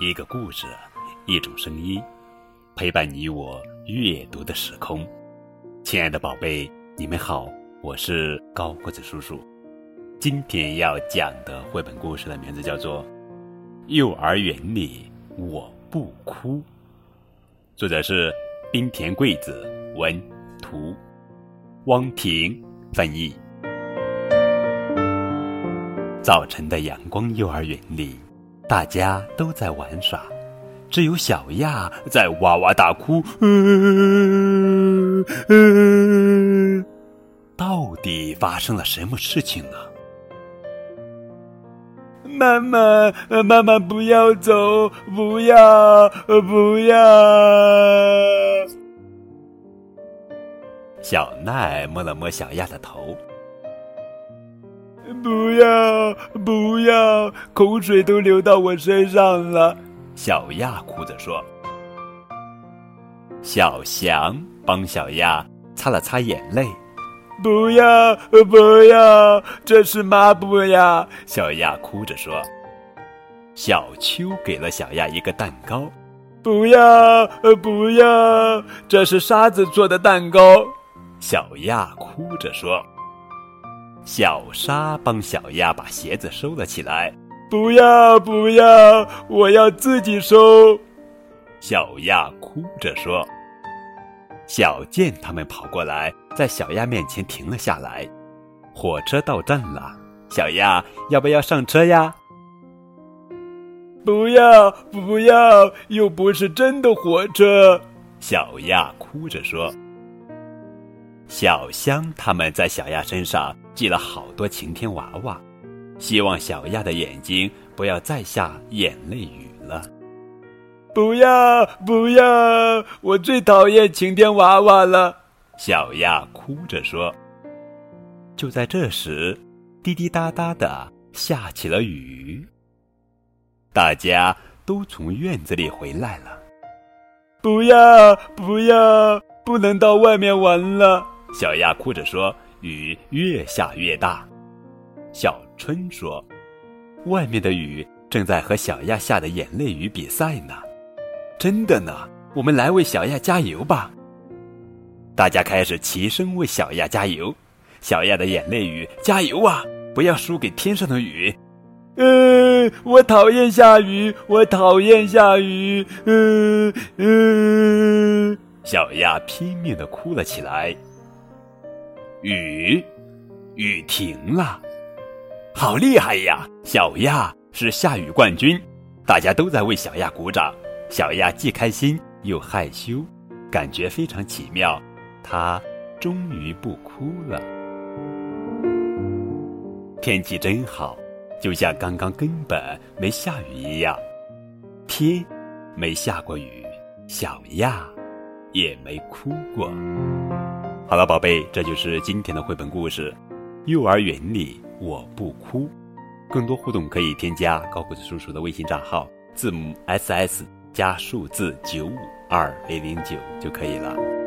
一个故事，一种声音，陪伴你我阅读的时空。亲爱的宝贝，你们好，我是高个子叔叔。今天要讲的绘本故事的名字叫做《幼儿园里我不哭》，作者是冰田贵子，文图，汪婷翻译。早晨的阳光幼儿园里。大家都在玩耍，只有小亚在哇哇大哭。到底发生了什么事情呢？妈妈，妈妈不要走，不要，不要！小奈摸了摸小亚的头。不要不要，口水都流到我身上了。小亚哭着说：“小翔帮小亚擦了擦眼泪。”不要不要，这是抹布呀！小亚哭着说。小秋给了小亚一个蛋糕。不要不要，这是沙子做的蛋糕。小亚哭着说。小沙帮小鸭把鞋子收了起来。不要不要，我要自己收。小鸭哭着说。小健他们跑过来，在小鸭面前停了下来。火车到站了，小鸭要不要上车呀？不要不要，又不是真的火车。小鸭哭着说。小香他们在小鸭身上系了好多晴天娃娃，希望小鸭的眼睛不要再下眼泪雨了。不要不要，我最讨厌晴天娃娃了。小鸭哭着说。就在这时，滴滴答答的下起了雨。大家都从院子里回来了。不要不要，不能到外面玩了。小鸭哭着说：“雨越下越大。”小春说：“外面的雨正在和小亚下的眼泪雨比赛呢。”真的呢，我们来为小亚加油吧！大家开始齐声为小亚加油。小亚的眼泪雨，加油啊！不要输给天上的雨。嗯，我讨厌下雨，我讨厌下雨。嗯嗯，小亚拼命的哭了起来。雨，雨停了，好厉害呀！小亚是下雨冠军，大家都在为小亚鼓掌。小亚既开心又害羞，感觉非常奇妙。她终于不哭了。天气真好，就像刚刚根本没下雨一样。天没下过雨，小亚也没哭过。好了，宝贝，这就是今天的绘本故事。幼儿园里我不哭。更多互动可以添加高个子叔叔的微信账号，字母 S S 加数字九五二零零九就可以了。